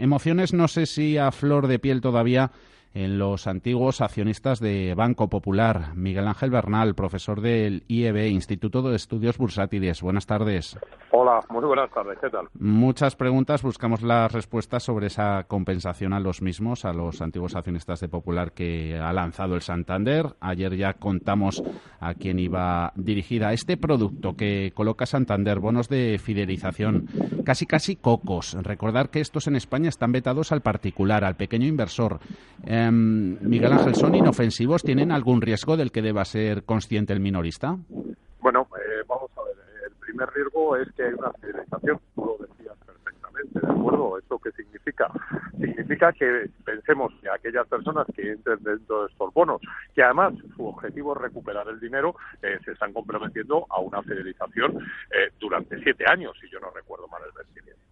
Emociones no sé si a flor de piel todavía en los antiguos accionistas de Banco Popular. Miguel Ángel Bernal, profesor del IEB, Instituto de Estudios Bursátiles. Buenas tardes. Hola, muy buenas tardes. ¿Qué tal? Muchas preguntas. Buscamos las respuestas sobre esa compensación a los mismos, a los antiguos accionistas de Popular que ha lanzado el Santander. Ayer ya contamos a quién iba dirigida este producto que coloca Santander, bonos de fidelización, casi casi cocos. Recordar que estos en España están vetados al particular, al pequeño inversor. Em, Miguel Ángel, ¿son inofensivos? ¿Tienen algún riesgo del que deba ser consciente el minorista? Bueno, eh, vamos a ver. El primer riesgo es que hay una fidelización, tú lo decías perfectamente, ¿de acuerdo? ¿Esto qué significa? Significa que pensemos que aquellas personas que entren dentro de estos bonos, que además su objetivo es recuperar el dinero, eh, se están comprometiendo a una fidelización eh, durante siete años, si yo no recuerdo mal el vencimiento.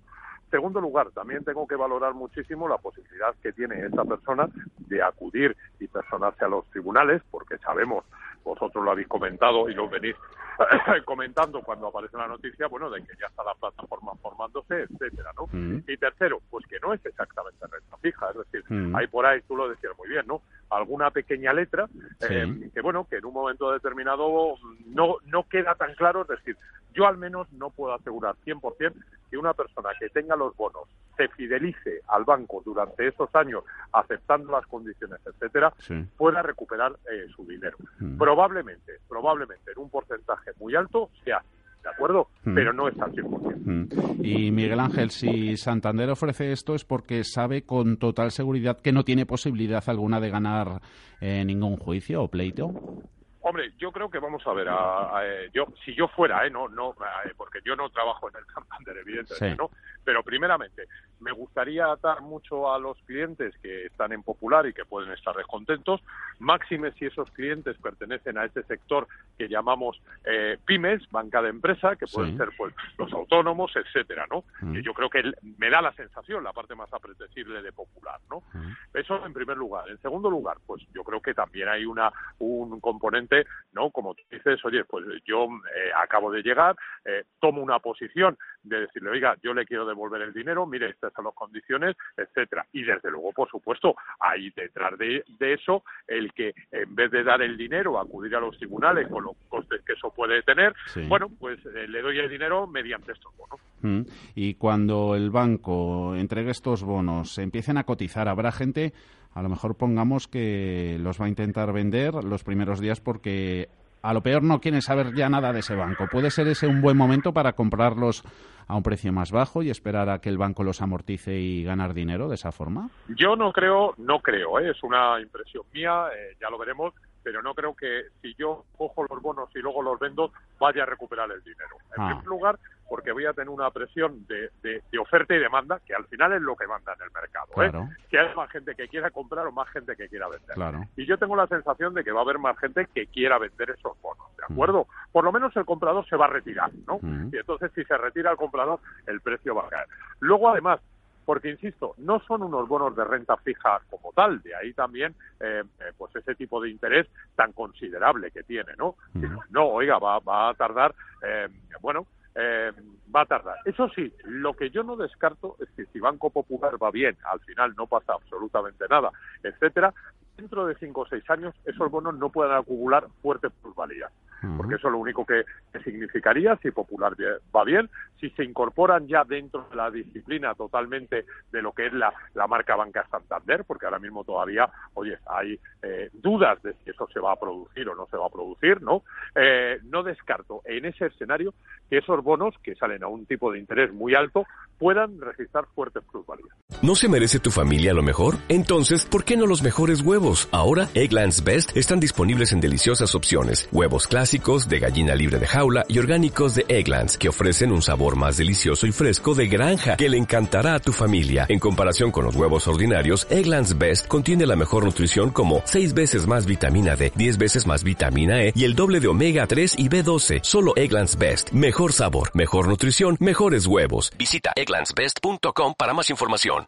Segundo lugar, también tengo que valorar muchísimo la posibilidad que tiene esta persona de acudir y personarse a los tribunales, porque sabemos, vosotros lo habéis comentado y lo venís comentando cuando aparece la noticia, bueno, de que ya está la plataforma formándose, etcétera, ¿no? Mm. Y tercero, pues que no es exactamente renta fija, es decir, Mm. hay por ahí, tú lo decías muy bien, ¿no? Alguna pequeña letra Sí. eh, que, bueno, que en un momento determinado no, no queda tan claro, es decir, yo al menos no puedo asegurar 100% que una persona que tenga los bonos se fidelice al banco durante esos años aceptando las condiciones, etcétera, Sí. pueda recuperar eh, su dinero. Mm. Probablemente, probablemente en un porcentaje muy alto sea así, ¿de acuerdo? Mm. Pero no es al 100%. Mm. Y Miguel Ángel, si Santander ofrece esto es porque sabe con total seguridad que no tiene posibilidad alguna de ganar eh, ningún juicio o pleito. Hombre, yo creo que vamos a ver, a- a, eh, yo si yo fuera, eh, no, no, eh, porque yo no trabajo en el Santander, evidentemente, Sí. ¿no? Pero primeramente, me gustaría atar mucho a los clientes que están en Popular y que pueden estar descontentos, máxime si esos clientes pertenecen a ese sector que llamamos eh, pymes, banca de empresa, que pueden Sí. ser pues los autónomos, etcétera, ¿no? Mm. Yo creo que me da la sensación, la parte más apetecible de Popular, ¿no? Mm. Eso en primer lugar. En segundo lugar, pues yo creo que también hay una un componente, ¿no? Como tú dices, oye, pues yo eh, acabo de llegar, eh, tomo una posición de decirle, oiga, yo le quiero devolver el dinero, mire, estas son las condiciones, etcétera. Y desde luego, por supuesto, hay detrás de, de eso el que en vez de dar el dinero, acudir a los tribunales con los costes que eso puede tener, Sí. bueno, pues eh, le doy el dinero mediante estos bonos. Mm. Y cuando el banco entregue estos bonos, empiecen a cotizar, habrá gente, a lo mejor pongamos que los va a intentar vender los primeros días porque a lo peor no quieren saber ya nada de ese banco. ¿Puede ser ese un buen momento para comprarlos a un precio más bajo y esperar a que el banco los amortice y ganar dinero de esa forma? Yo no creo, no creo, ¿eh? es una impresión mía, eh, ya lo veremos, pero no creo que si yo cojo los bonos y luego los vendo, vaya a recuperar el dinero. En Ah. primer lugar, porque voy a tener una presión de, de- de oferta y demanda, que al final es lo que manda en el mercado. ¿eh? Claro. Que haya más gente que quiera comprar o más gente que quiera vender. Claro. Y yo tengo la sensación de que va a haber más gente que quiera vender esos bonos, ¿de Mm. acuerdo? Por lo menos el comprador se va a retirar, ¿no? Mm. Y entonces si se retira el comprador, el precio va a caer. Luego, además, porque insisto, no son unos bonos de renta fija como tal, de ahí también eh, eh, pues ese tipo de interés tan considerable que tiene, ¿no? Mm. No, oiga, va, va a tardar, eh, bueno, eh, va a tardar. Eso sí, lo que yo no descarto es que si Banco Popular va bien, al final no pasa absolutamente nada, etcétera, dentro de cinco o seis años esos bonos no puedan acumular fuertes plusvalías porque eso lo único que, que significaría, si Popular va bien, si se incorporan ya dentro de la disciplina totalmente de lo que es la, la marca Banca Santander, porque ahora mismo todavía, oye, hay eh, dudas de si eso se va a producir o no se va a producir, ¿no? Eh, no descarto en ese escenario que esos bonos, que salen a un tipo de interés muy alto, puedan registrar fuertes plusvalías. ¿No se merece tu familia lo mejor? Entonces, ¿por qué no los mejores huevos? Ahora, Egglands Best están disponibles en deliciosas opciones. Huevos clásicos, de gallina libre de jaula y orgánicos de Egglands, que ofrecen un sabor más delicioso y fresco de granja que le encantará a tu familia. En comparación con los huevos ordinarios, Egglands Best contiene la mejor nutrición como 6 veces más vitamina D, 10 veces más vitamina E y el doble de omega 3 y B12. Solo Egglands Best. Mejor sabor, mejor nutrición, mejores huevos. Visita egglandsbest.com para más información.